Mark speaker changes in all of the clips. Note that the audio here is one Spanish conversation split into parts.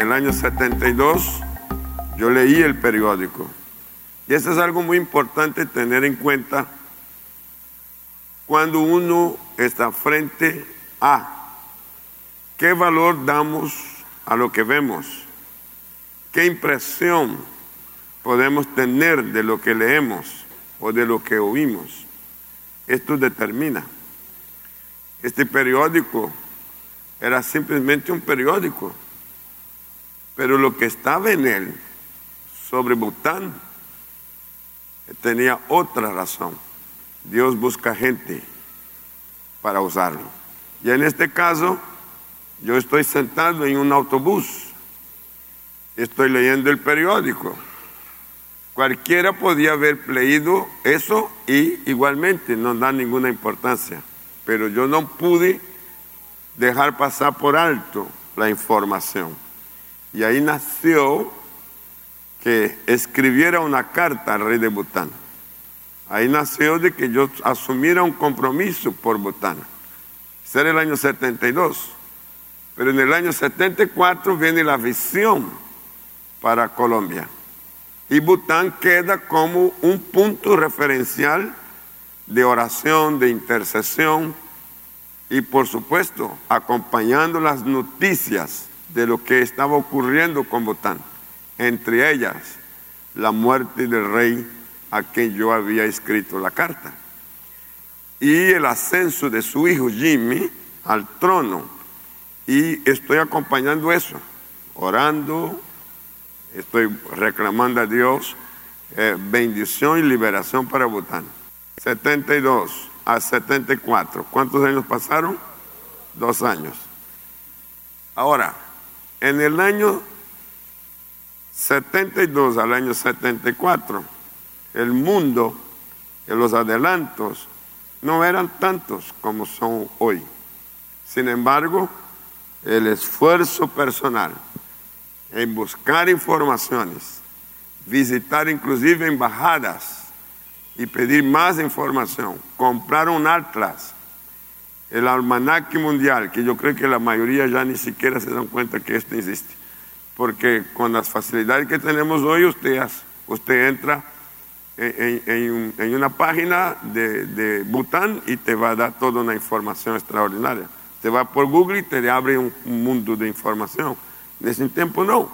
Speaker 1: el año 72 yo leí el periódico. Y eso es algo muy importante tener en cuenta cuando uno está frente a qué valor damos a lo que vemos, qué impresión podemos tener de lo que leemos o de lo que oímos. Esto determina. Este periódico era simplemente un periódico, pero lo que estaba en él sobre Bután tenía otra razón. Dios busca gente para usarlo. Y en este caso, yo estoy sentado en un autobús, estoy leyendo el periódico. Cualquiera podía haber leído eso y igualmente no da ninguna importancia. Pero yo no pude dejar pasar por alto la información. Y ahí nació que escribiera una carta al rey de Bután. Ahí nació de que yo asumiera un compromiso por Bután. Ese era el año 72. Pero en el año 74 viene la visión para Colombia. Y Bután queda como un punto referencial de oración, de intercesión y por supuesto acompañando las noticias de lo que estaba ocurriendo con Bután entre ellas la muerte del rey a quien yo había escrito la carta, y el ascenso de su hijo Jimmy al trono. Y estoy acompañando eso, orando, estoy reclamando a Dios eh, bendición y liberación para Bután. 72 a 74. ¿Cuántos años pasaron? Dos años. Ahora, en el año 72 al año 74, el mundo, en los adelantos, no eran tantos como son hoy. Sin embargo, el esfuerzo personal en buscar informaciones, visitar inclusive embajadas y pedir más información, comprar un atlas, el almanaque mundial, que yo creo que la mayoría ya ni siquiera se dan cuenta que esto existe porque con las facilidades que tenemos hoy, usted, usted entra en, una página de, Bután y te va a dar toda una información extraordinaria. Te va por Google y te abre un, mundo de información. En ese tiempo no.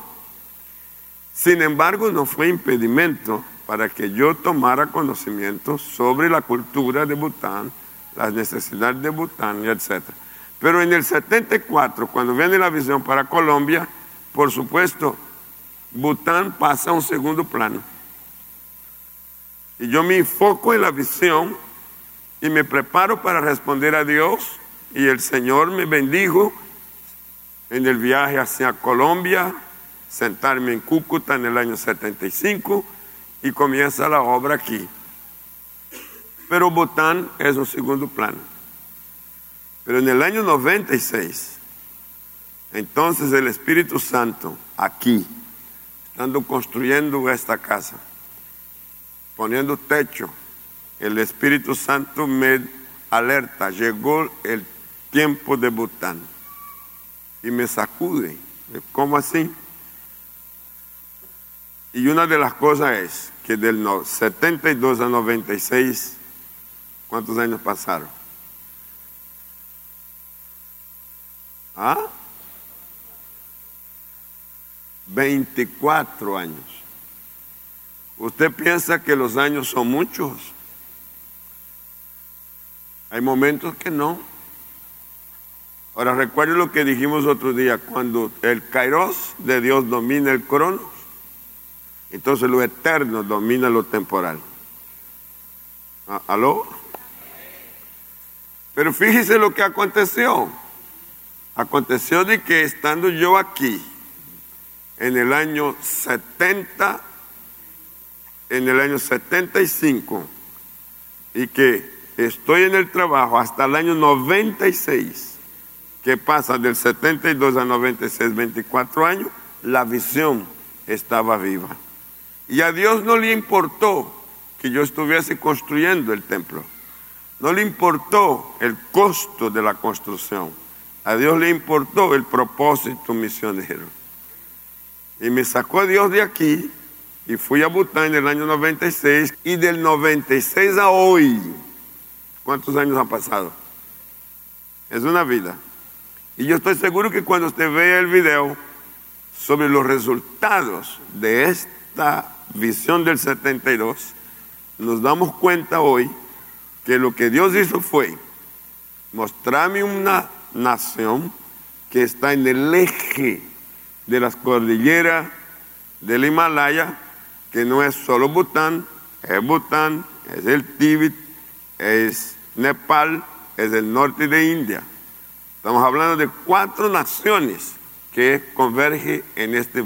Speaker 1: Sin embargo, no fue impedimento para que yo tomara conocimiento sobre la cultura de Bután, las necesidades de Bután, etc. Pero en el 74, cuando viene la visión para Colombia, por supuesto, Bután pasa a un segundo plano. Y yo me enfoco en la visión y me preparo para responder a Dios. Y el Señor me bendijo en el viaje hacia Colombia, sentarme en Cúcuta en el año 75 y comienza la obra aquí. Pero Bután es un segundo plano. Pero en el año 96, entonces el Espíritu Santo aquí, estando construyendo esta casa, poniendo techo, el Espíritu Santo me alerta, llegó el tiempo de Bután y me sacude. ¿Cómo así? Y una de las cosas es que del 72 a 96, ¿cuántos años pasaron? ¿Ah? 24 años. ¿Usted piensa que los años son muchos? Hay momentos que no. Ahora recuerde lo que dijimos otro día, cuando el kairos de Dios domina el cronos, entonces lo eterno domina lo temporal. ¿Ah, ¿Aló? Pero fíjese lo que aconteció. Aconteció de que estando yo aquí, en el año 70, en el año 75, y que estoy en el trabajo hasta el año 96, que pasa del 72 al 96, 24 años, la visión estaba viva. Y a Dios no le importó que yo estuviese construyendo el templo. No le importó el costo de la construcción. A Dios le importó el propósito misionero. Y me sacó Dios de aquí y fui a Bután en el año 96 y del 96 a hoy, ¿cuántos años han pasado? Es una vida. Y yo estoy seguro que cuando usted vea el video sobre los resultados de esta visión del 72, nos damos cuenta hoy que lo que Dios hizo fue mostrarme una nación que está en el eje de las cordilleras del Himalaya, que no es solo Bután, es Bután, es el Tíbet, es Nepal, es el norte de India. Estamos hablando de cuatro naciones que convergen en este,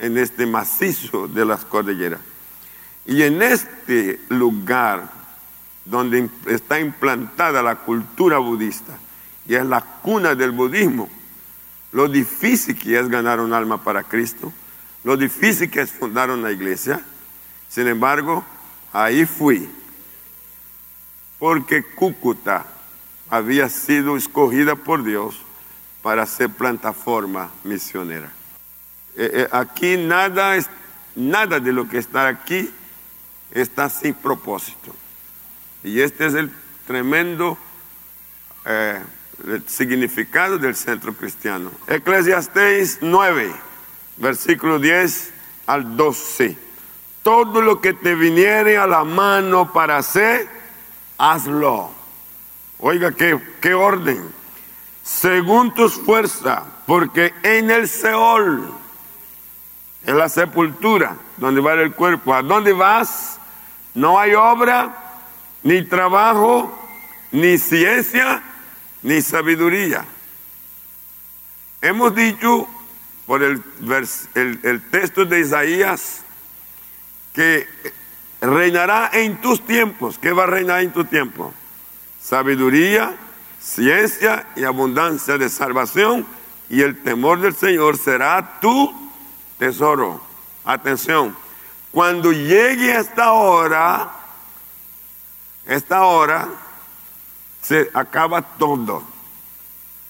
Speaker 1: en este macizo de las cordilleras. Y en este lugar donde está implantada la cultura budista, y es la cuna del budismo, lo difícil que es ganar un alma para Cristo, lo difícil que es fundar una iglesia. Sin embargo, ahí fui, porque Cúcuta había sido escogida por Dios para ser plataforma misionera. Eh, eh, aquí nada, nada de lo que está aquí está sin propósito. Y este es el tremendo eh, significado del centro cristiano. Eclesiastés 9, versículo 10 al 12. Todo lo que te viniere a la mano para hacer, hazlo. Oiga, qué, qué orden. Según tus fuerzas, porque en el Seol, en la sepultura, donde va el cuerpo, ¿a dónde vas? No hay obra, ni trabajo, ni ciencia, ni sabiduría. Hemos dicho por el, el, texto de Isaías que reinará en tus tiempos. ¿Qué va a reinar en tu tiempo? Sabiduría, ciencia y abundancia de salvación y el temor del Señor será tu tesoro. Atención, cuando llegue esta hora, esta hora, se acaba todo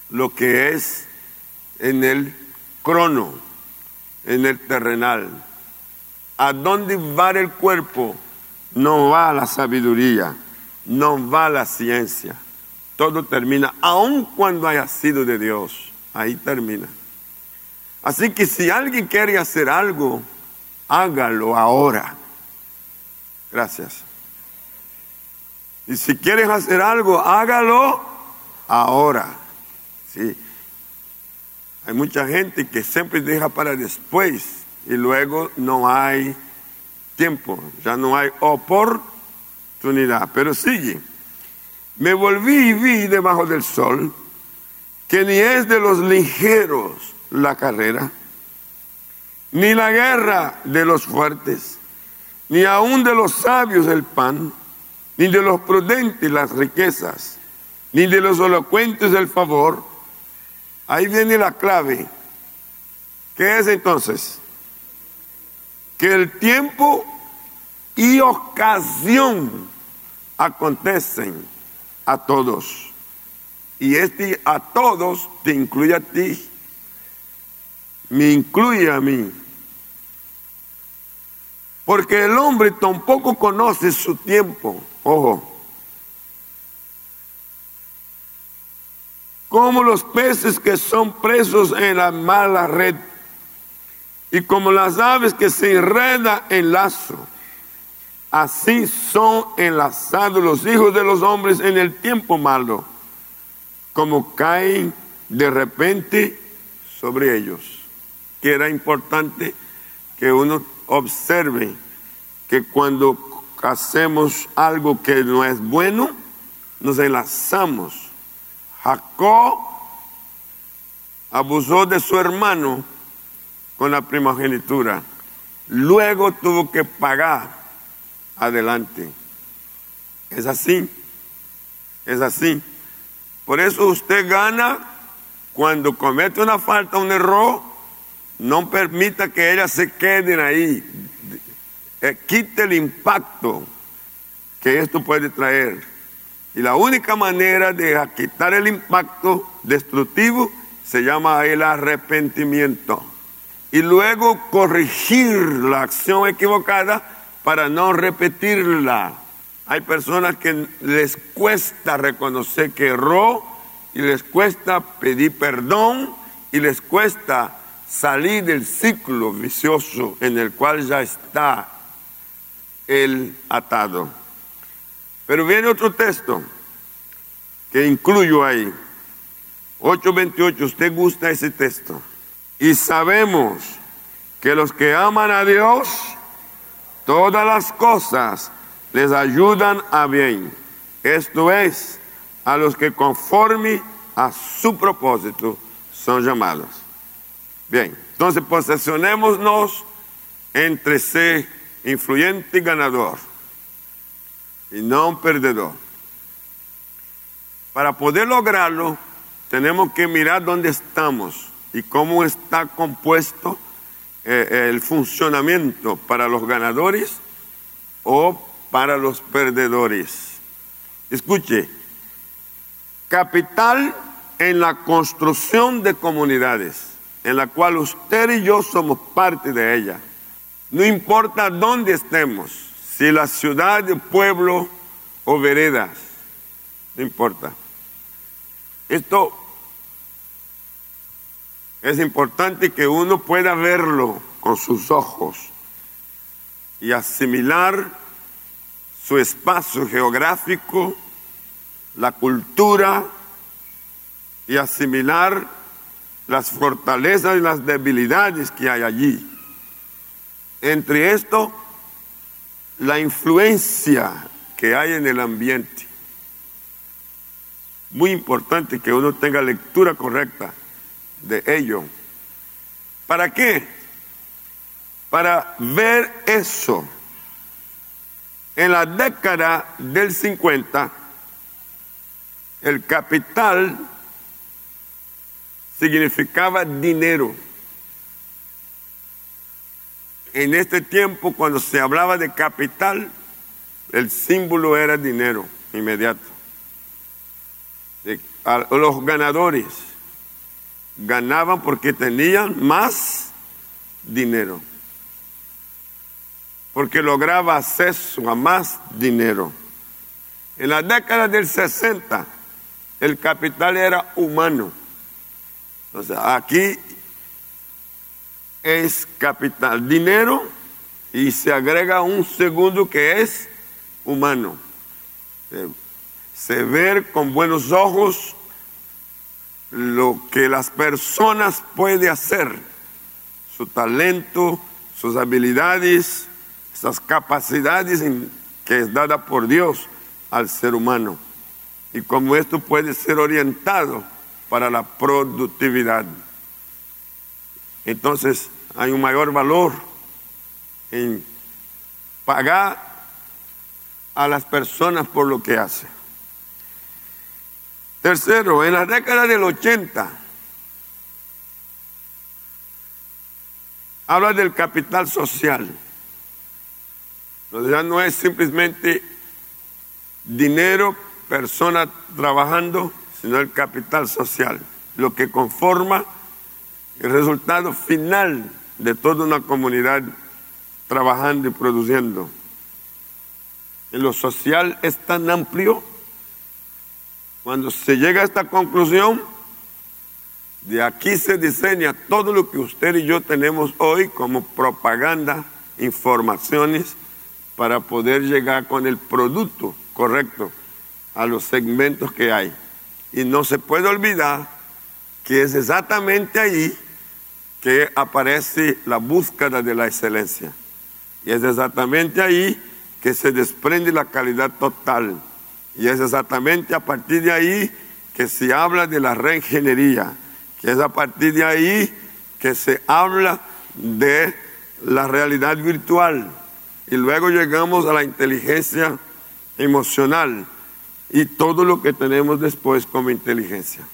Speaker 1: lo que es en el crono, en el terrenal. ¿A dónde va el cuerpo? No va la sabiduría, no va la ciencia. Todo termina, aun cuando haya sido de Dios. Ahí termina. Así que si alguien quiere hacer algo, hágalo ahora. Gracias. Y si quieres hacer algo, hágalo ahora. ¿sí? Hay mucha gente que siempre deja para después y luego no hay tiempo, ya no hay oportunidad. Pero sigue. Me volví y vi debajo del sol que ni es de los ligeros la carrera, ni la guerra de los fuertes, ni aún de los sabios el pan ni de los prudentes las riquezas, ni de los elocuentes el favor. Ahí viene la clave. ¿Qué es entonces? Que el tiempo y ocasión acontecen a todos. Y este a todos te incluye a ti. Me incluye a mí. Porque el hombre tampoco conoce su tiempo. Ojo. Como los peces que son presos en la mala red y como las aves que se enredan en lazo. Así son enlazados los hijos de los hombres en el tiempo malo, como caen de repente sobre ellos. Que era importante que uno observe que cuando hacemos algo que no es bueno, nos enlazamos. Jacob abusó de su hermano con la primogenitura. Luego tuvo que pagar adelante. Es así. Es así. Por eso usted gana cuando comete una falta, un error, no permita que ellas se queden ahí. Eh, quite el impacto que esto puede traer. Y la única manera de quitar el impacto destructivo se llama el arrepentimiento. y luego corregir la acción equivocada para no repetirla. Hay personas que les cuesta reconocer que erró y les cuesta pedir perdón y les cuesta salir del ciclo vicioso en el cual ya está el atado. Pero viene otro texto que incluyo ahí. 8.28, usted gusta ese texto. Y sabemos que los que aman a Dios, todas las cosas les ayudan a bien. Esto es, a los que conforme a su propósito son llamados. Bien, entonces posesionémonos entre ser influyente y ganador y no un perdedor. Para poder lograrlo, tenemos que mirar dónde estamos y cómo está compuesto eh, el funcionamiento para los ganadores o para los perdedores. Escuche, capital en la construcción de comunidades, en la cual usted y yo somos parte de ella. No importa dónde estemos, si la ciudad, pueblo o veredas, no importa. Esto es importante que uno pueda verlo con sus ojos y asimilar su espacio geográfico, la cultura y asimilar las fortalezas y las debilidades que hay allí. Entre esto, la influencia que hay en el ambiente. Muy importante que uno tenga lectura correcta de ello. ¿Para qué? Para ver eso. En la década del 50, el capital significaba dinero. En este tiempo, cuando se hablaba de capital, el símbolo era dinero inmediato. los ganadores ganaban porque tenían más dinero, porque lograba acceso a más dinero. En la década del 60, el capital era humano. Aquí es capital, dinero, y se agrega un segundo que es humano. Se ver con buenos ojos lo que las personas pueden hacer, su talento, sus habilidades, esas capacidades que es dada por Dios al ser humano. Y cómo esto puede ser orientado para la productividad. Entonces hay un mayor valor en pagar a las personas por lo que hacen. Tercero, en la década del 80, habla del capital social. ya no es simplemente dinero, persona trabajando, sino el capital social, lo que conforma el resultado final de toda una comunidad trabajando y produciendo. En lo social es tan amplio cuando se llega a esta conclusión, de aquí se diseña todo lo que usted y yo tenemos hoy como propaganda, informaciones, para poder llegar con el producto correcto a los segmentos que hay. Y no se puede olvidar que es exactamente ahí que aparece la búsqueda de la excelencia. Y es exactamente ahí que se desprende la calidad total y es exactamente a partir de ahí que se habla de la reingeniería, que es a partir de ahí que se habla de la realidad virtual. Y luego llegamos a la inteligencia emocional y todo lo que tenemos después como inteligencia,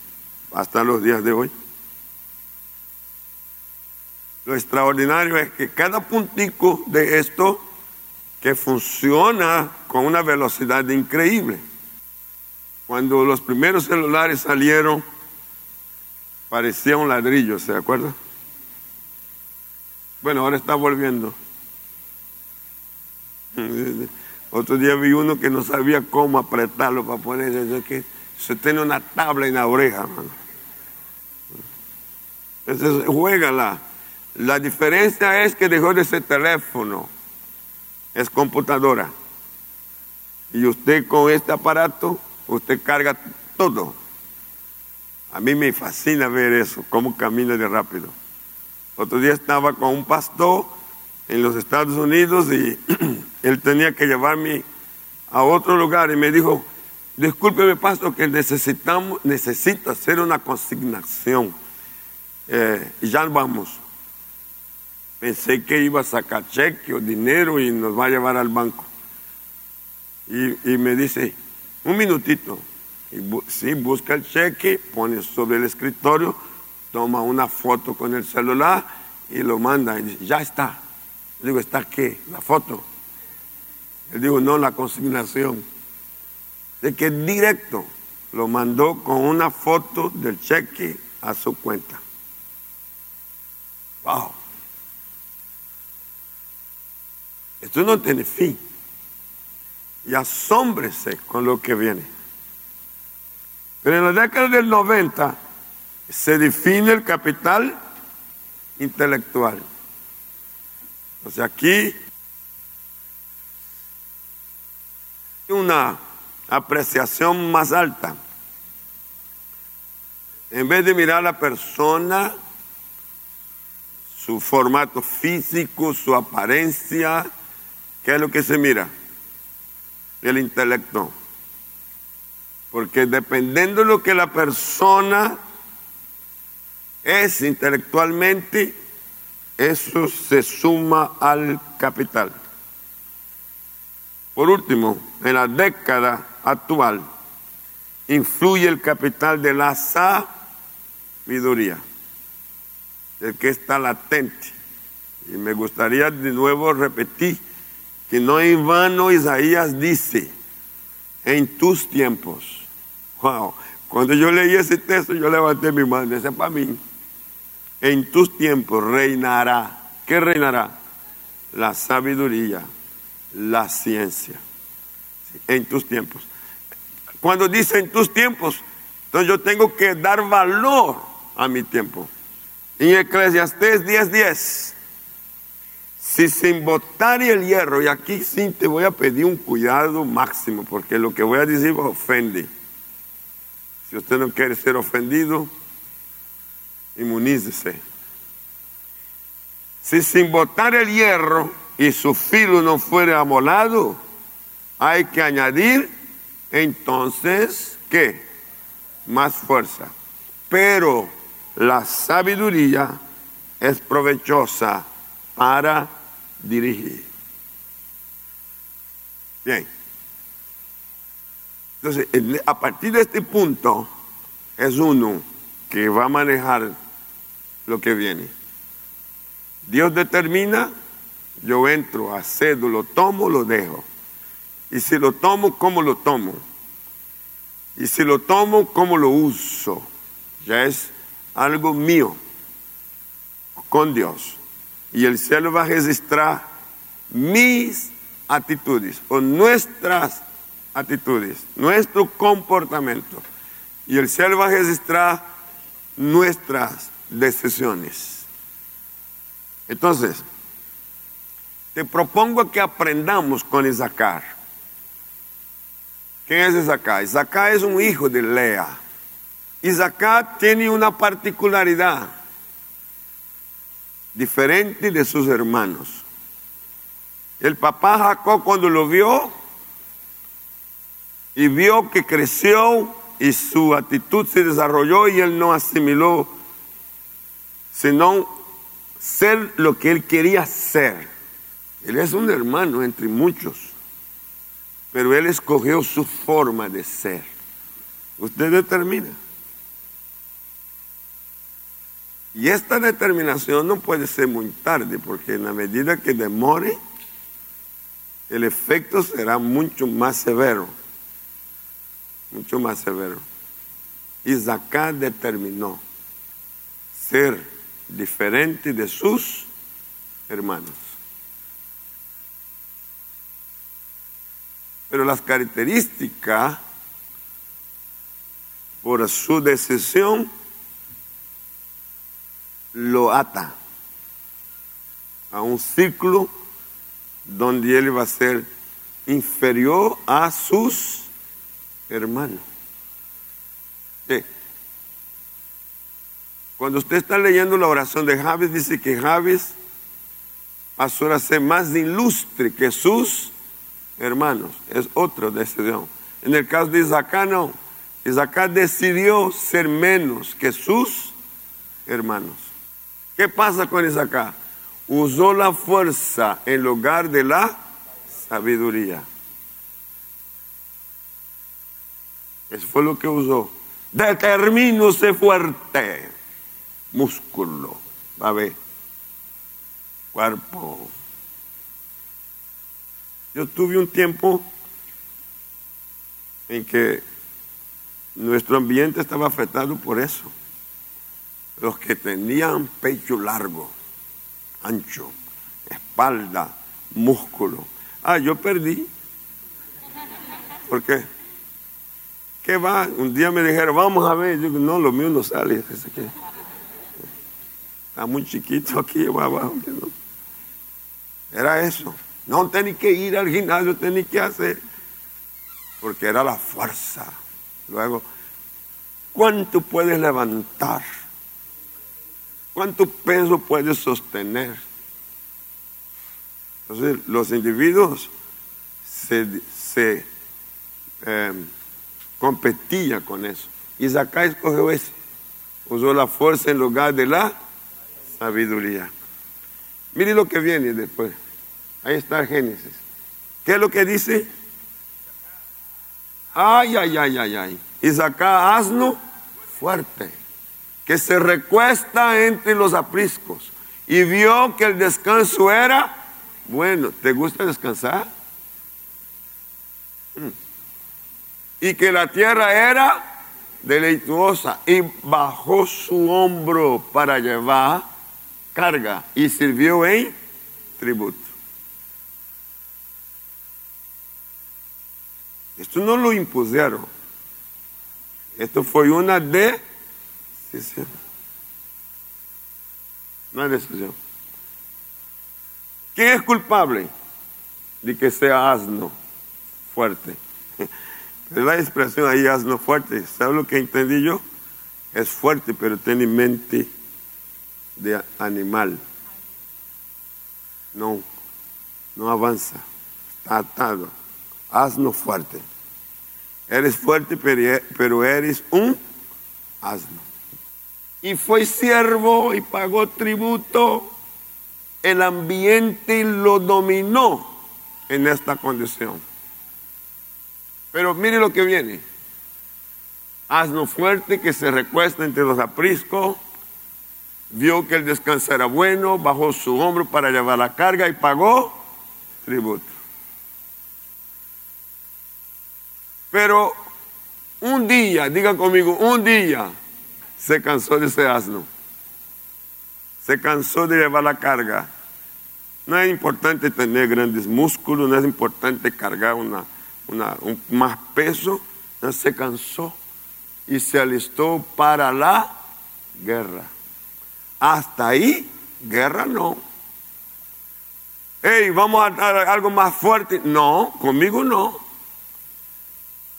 Speaker 1: hasta los días de hoy. Lo extraordinario es que cada puntico de esto que funciona con una velocidad increíble. Cuando los primeros celulares salieron, parecía un ladrillo, ¿se acuerda? Bueno, ahora está volviendo. Otro día vi uno que no sabía cómo apretarlo para poner eso, que se tiene una tabla en la oreja, Entonces, juégala. La diferencia es que dejó de ser teléfono, es computadora. Y usted con este aparato, usted carga todo. A mí me fascina ver eso, cómo camina de rápido. Otro día estaba con un pastor en los Estados Unidos y él tenía que llevarme a otro lugar y me dijo, discúlpeme pastor que necesitamos, necesito hacer una consignación eh, y ya vamos. Pensé que iba a sacar cheque o dinero y nos va a llevar al banco. Y, me dice, un minutito. Y sí, busca el cheque, pone sobre el escritorio, toma una foto con el celular y lo manda. Y dice, ya está. Digo, ¿está qué? La foto. Le digo, no, la consignación. De que directo lo mandó con una foto del cheque a su cuenta. Wow. Esto no tiene fin. Y asómbrese con lo que viene. Pero en la década del 90 se define el capital intelectual. O aquí una apreciación más alta. En vez de mirar a la persona, su formato físico, su apariencia, ¿qué es lo que se mira? El intelecto. Porque dependiendo de lo que la persona es intelectualmente, eso se suma al capital. Por último, en la década actual, influye el capital de la sabiduría, el que está latente. Y me gustaría de nuevo repetir que no en vano Isaías dice, en tus tiempos. Wow, cuando yo leí ese texto yo levanté mi mano, ese es para mí. En tus tiempos reinará. ¿Qué reinará? La sabiduría, la ciencia. En tus tiempos. Cuando dice en tus tiempos, entonces yo tengo que dar valor a mi tiempo. En Eclesiastés 10:10, 10, si sin botar el hierro, y aquí sí te voy a pedir un cuidado máximo, porque lo que voy a decir ofende. Si usted no quiere ser ofendido, inmunícese. Si sin botar el hierro y su filo no fuera amolado, hay que añadir entonces, ¿qué? Más fuerza. Pero la sabiduría es provechosa para dirigir. Bien. Entonces, a partir de este punto, es uno que va a manejar lo que viene. Dios determina, yo entro, accedo, lo tomo, lo dejo. Y si lo tomo, ¿cómo lo tomo? Y si lo tomo, ¿cómo lo uso? Ya es algo mío con Dios. Y el cielo va a registrar mis actitudes o nuestras actitudes, nuestro comportamiento. Y el cielo va a registrar nuestras decisiones. Entonces, te propongo que aprendamos con Isaacar. ¿Quién es Isaacar? Isaacar es un hijo de Lea. Isaacar tiene una particularidad diferente de sus hermanos. El papá Jacob cuando lo vio y vio que creció y su actitud se desarrolló y él no asimiló, sino ser lo que él quería ser. Él es un hermano entre muchos, pero él escogió su forma de ser. Usted determina. Y esta determinación no puede ser muy tarde, porque en la medida que demore, el efecto será mucho más severo mucho más severo. Isaac determinó ser diferente de sus hermanos. Pero las características, por su decisión, lo ata a un ciclo donde él va a ser inferior a sus hermanos. Cuando usted está leyendo la oración de Javes, dice que Javes pasó a ser más ilustre que sus hermanos. Es otra decisión. En el caso de Isaac, no. Isaac decidió ser menos que sus hermanos. ¿Qué pasa con Isaac? Usó la fuerza en lugar de la sabiduría. Eso fue lo que usó. Determínose fuerte. Músculo. A ver. Cuerpo. Yo tuve un tiempo en que nuestro ambiente estaba afectado por eso. Los que tenían pecho largo, ancho, espalda, músculo. Ah, yo perdí. ¿Por qué? ¿Qué va? Un día me dijeron, vamos a ver. Yo digo, no, lo mío no sale. Está muy chiquito aquí abajo. Era eso. No tenía que ir al gimnasio, tenía que hacer. Porque era la fuerza. Luego, ¿cuánto puedes levantar? ¿Cuánto peso puedes sostener? Entonces, los individuos se, em, competían con eso. Y Zakai escogió eso. Usó la fuerza en lugar de la sabiduría. Mire lo que viene después. Ahí está Génesis. ¿Qué es lo que dice? Ay, ay, ay, ay, ay. Y saca asno fuerte, que se recuesta entre los apriscos. Y vio que el descanso era bueno. ¿Te gusta descansar? Mm. Y que la tierra era deleituosa. Y bajó su hombro para llevar carga. Y sirvió en tributo. Esto no lo impusieron. Esto fue una decisión. Una decisión. ¿Quién es culpable de que sea asno fuerte? Es la expresión ahí, asno fuerte. ¿Sabe lo que entendí yo? Es fuerte, pero tiene mente de animal. No, no avanza. Está atado asno fuerte. Eres fuerte, pero eres un asno. Y fue siervo y pagó tributo. El ambiente lo dominó en esta condición. Pero mire lo que viene. Asno fuerte que se recuesta entre los apriscos, vio que el descanso era bueno, bajó su hombro para llevar la carga y pagó tributo. Pero un día, diga conmigo, un día se cansó de ese asno. Se cansó de llevar la carga. No es importante tener grandes músculos, no es importante cargar un más peso. Se cansó y se alistó para la guerra. Hasta ahí, guerra no. Hey, vamos a dar algo más fuerte. No, conmigo no.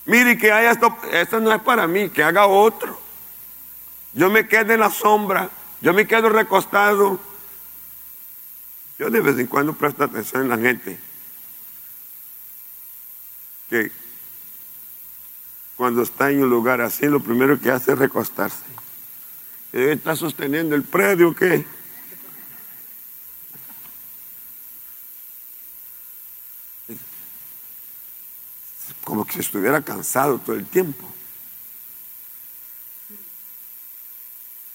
Speaker 1: Mire que haya esto, esto no es para mí, que haga otro. Yo me quedo en la sombra, yo me quedo recostado. Yo de vez en cuando presto atención en la gente. Que cuando está en un lugar así, lo primero que hace es recostarse. ¿Está sosteniendo el predio qué? Como que estuviera cansado todo el tiempo.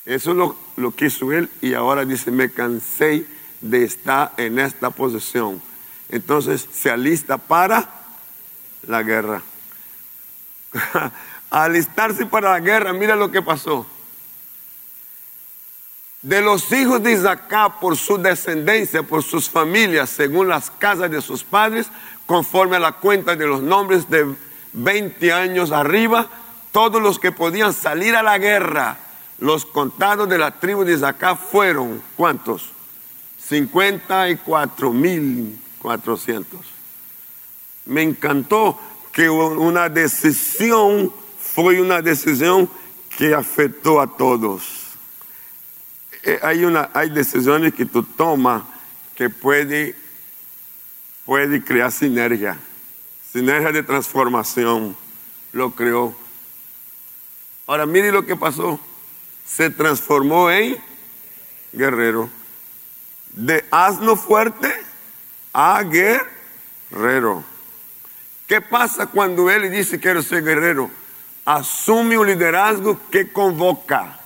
Speaker 1: Eso es lo, que hizo él y ahora dice, me cansé de estar en esta posición. Entonces se alista para la guerra. Alistarse para la guerra, mira lo que pasó. De los hijos de Isaac por su descendencia, por sus familias, según las casas de sus padres, conforme a la cuenta de los nombres de 20 años arriba, todos los que podían salir a la guerra, los contados de la tribu de Isaac fueron, ¿cuántos? 54 mil 400. Me encantó que una decisión fue una decisión que afectó a todos. Eh, hay, una, hay decisiones que tú tomas que puede, puede crear sinergia, sinergia de transformación, lo creó. Ahora mire lo que pasó, se transformó en guerrero, de asno fuerte a guerrero. ¿Qué pasa cuando él dice quiero ser guerrero? Asume un liderazgo que convoca.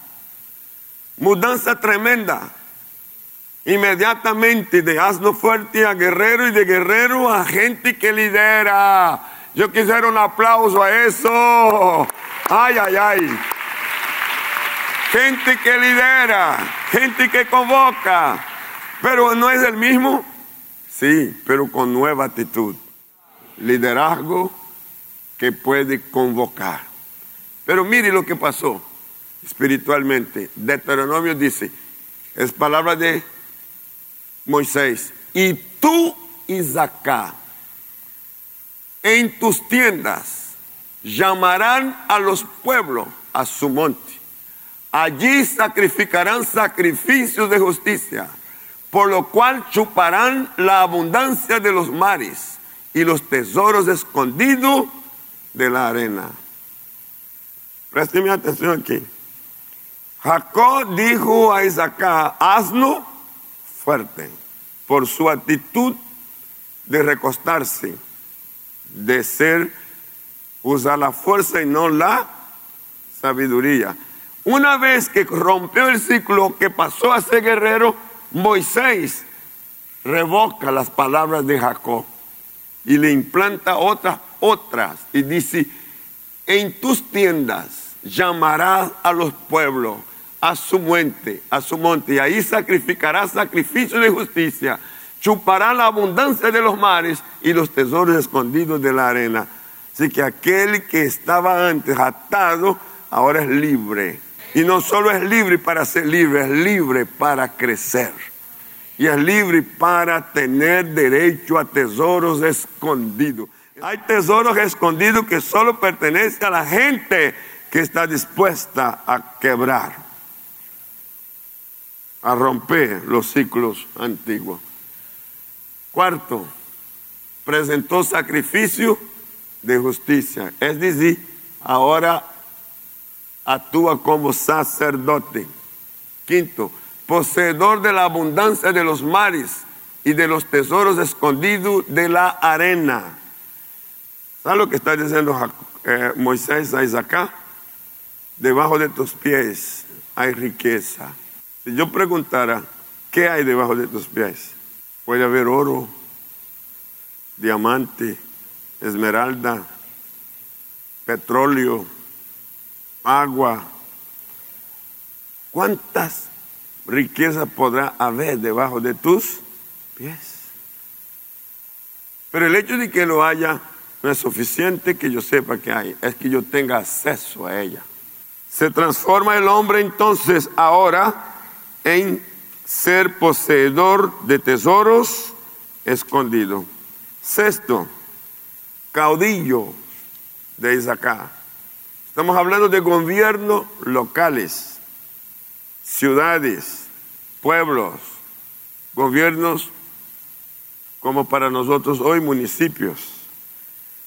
Speaker 1: Mudanza tremenda. Inmediatamente de asno fuerte a guerrero y de guerrero a gente que lidera. Yo quisiera un aplauso a eso. Ay, ay, ay. Gente que lidera, gente que convoca. Pero no es el mismo. Sí, pero con nueva actitud. Liderazgo que puede convocar. Pero mire lo que pasó espiritualmente. Deuteronomio dice, es palabra de Moisés, y tú, Isaac, en tus tiendas llamarán a los pueblos a su monte. Allí sacrificarán sacrificios de justicia, por lo cual chuparán la abundancia de los mares y los tesoros escondidos de la arena. Présteme atención aquí. Jacob dijo a Isaac, hazlo fuerte, por su actitud de recostarse, de ser, usar la fuerza y no la sabiduría. Una vez que rompió el ciclo que pasó a ser guerrero, Moisés revoca las palabras de Jacob y le implanta otras, otras, y dice, en tus tiendas llamarás a los pueblos a su monte, a su monte, y ahí sacrificará sacrificio de justicia, chupará la abundancia de los mares y los tesoros escondidos de la arena. Así que aquel que estaba antes atado, ahora es libre. Y no solo es libre para ser libre, es libre para crecer. Y es libre para tener derecho a tesoros escondidos. Hay tesoros escondidos que solo pertenecen a la gente que está dispuesta a quebrar a romper los ciclos antiguos. Cuarto, presentó sacrificio de justicia, es decir, ahora actúa como sacerdote. Quinto, poseedor de la abundancia de los mares y de los tesoros escondidos de la arena. ¿Sabes lo que está diciendo eh, Moisés a Isaac? Debajo de tus pies hay riqueza. Si yo preguntara, ¿qué hay debajo de tus pies? Puede haber oro, diamante, esmeralda, petróleo, agua. ¿Cuántas riquezas podrá haber debajo de tus pies? Pero el hecho de que lo haya no es suficiente que yo sepa que hay, es que yo tenga acceso a ella. Se transforma el hombre entonces ahora en ser poseedor de tesoros escondidos. Sexto, caudillo de Isaac. Estamos hablando de gobiernos locales, ciudades, pueblos, gobiernos como para nosotros hoy municipios.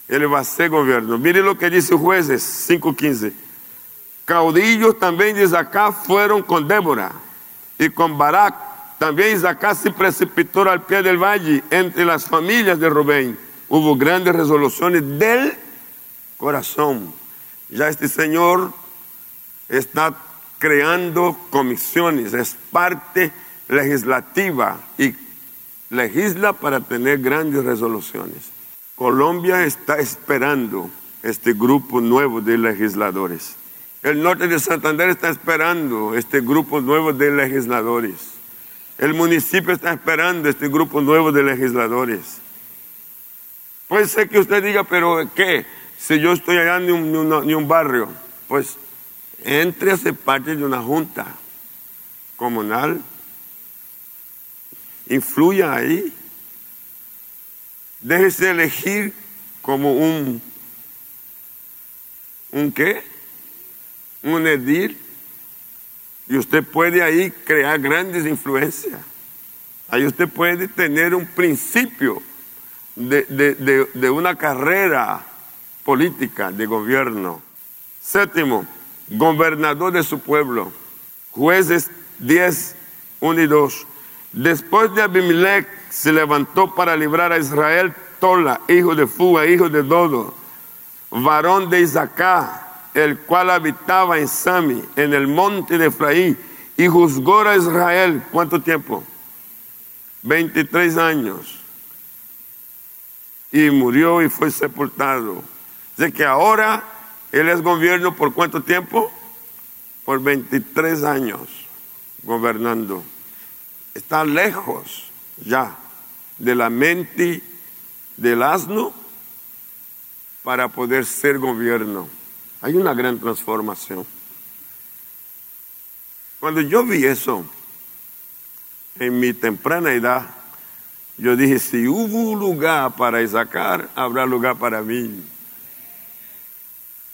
Speaker 1: Él va a ser gobierno. Mire lo que dice jueces 5.15. Caudillos también de Isaac fueron con Débora y con Barak. También Isaac se precipitó al pie del valle entre las familias de Rubén. Hubo grandes resoluciones del corazón. Ya este Señor está creando comisiones, es parte legislativa y legisla para tener grandes resoluciones. Colombia está esperando este grupo nuevo de legisladores. El norte de Santander está esperando este grupo nuevo de legisladores. El municipio está esperando este grupo nuevo de legisladores. Puede ser que usted diga, pero ¿qué? Si yo estoy allá en un, barrio, pues entre a ser parte de una junta comunal, influya ahí, déjese elegir como un, ¿un qué? Un edil, y usted puede ahí crear grandes influencias. Ahí usted puede tener un principio de, una carrera política de gobierno. Séptimo, gobernador de su pueblo. Jueces 10, 1 y 2. Después de Abimelech se levantó para librar a Israel Tola, hijo de Fuga, hijo de Dodo, varón de Isaac, el cual habitaba en Sami, en el monte de Efraín, y juzgó a Israel. ¿Cuánto tiempo? 23 años y murió y fue sepultado. De que ahora él es gobierno por cuánto tiempo? Por 23 años gobernando. Está lejos ya de la mente del asno para poder ser gobierno. Hay una gran transformación. Cuando yo vi eso, en mi temprana edad, yo dije, si hubo lugar para sacar, habrá lugar para mí.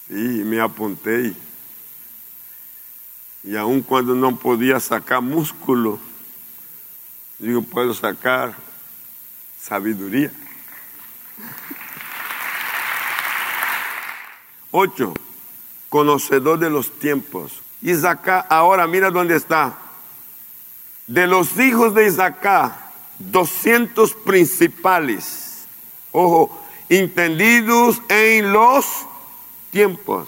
Speaker 1: Sí, me apunté. Y aun cuando no podía sacar músculo, digo, puedo sacar sabiduría. Ocho, conocedor de los tiempos. Isaac, ahora mira dónde está. De los hijos de Isaac, 200 principales, ojo, entendidos en los tiempos,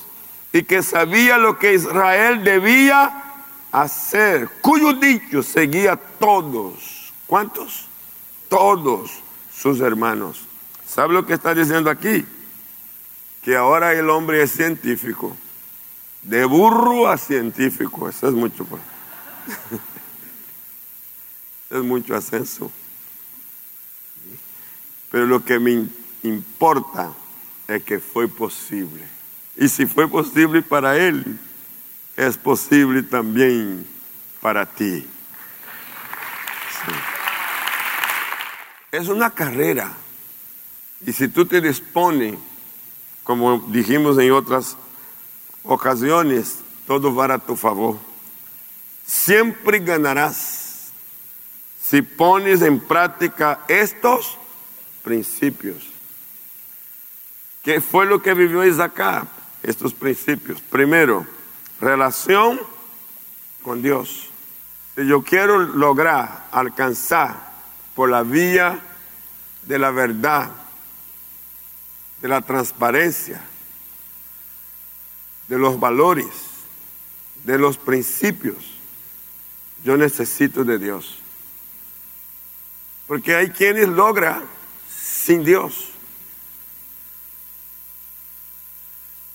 Speaker 1: y que sabía lo que Israel debía hacer, cuyo dicho seguía todos. ¿Cuántos? Todos sus hermanos. ¿Sabe lo que está diciendo aquí? Que ahora el hombre es científico. De burro a científico. Eso es mucho. Pues. es mucho ascenso. Pero lo que me importa es que fue posible. Y si fue posible para él, es posible también para ti. Es una carrera. Y si tú te dispones, como dijimos en otras ocasiones, todo va a tu favor. Siempre ganarás si pones en práctica estos principios. ¿Qué fue lo que vivió Isaac? Estos principios. Primero, relación con Dios. Si yo quiero lograr alcanzar por la vía de la verdad, de la transparencia, de los valores, de los principios, yo necesito de Dios. Porque hay quienes logran sin Dios.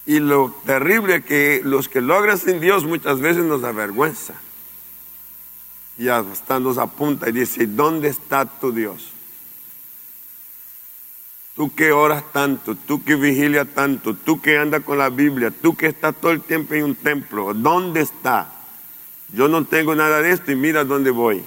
Speaker 1: Y lo terrible que los que logran sin Dios muchas veces nos avergüenza. Y hasta nos apunta y dice, ¿dónde está tu Dios? Tú que oras tanto, tú que vigilia tanto, tú que andas con la Biblia, tú que estás todo el tiempo en un templo, ¿dónde está? Yo no tengo nada de esto y mira dónde voy.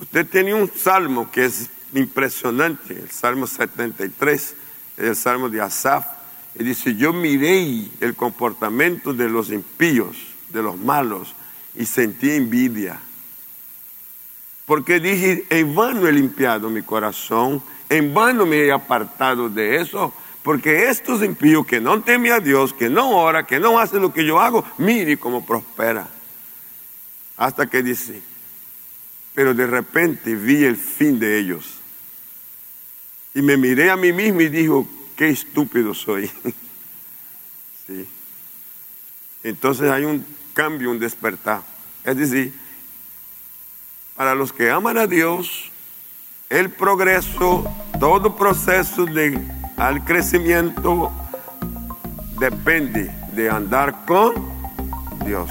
Speaker 1: Usted tiene un salmo que es impresionante, el Salmo 73, el Salmo de Asaf, y dice, yo miré el comportamiento de los impíos, de los malos, y sentí envidia. Porque dije, en vano he limpiado mi corazón, en vano me he apartado de eso, porque estos impíos que no temen a Dios, que no ora, que no hacen lo que yo hago, mire cómo prospera. Hasta que dice, pero de repente vi el fin de ellos. Y me miré a mí mismo y dijo, qué estúpido soy. sí. Entonces hay un cambio, un despertar. Es decir, para los que aman a Dios, el progreso, todo proceso de, al crecimiento depende de andar con Dios.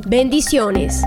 Speaker 2: Bendiciones.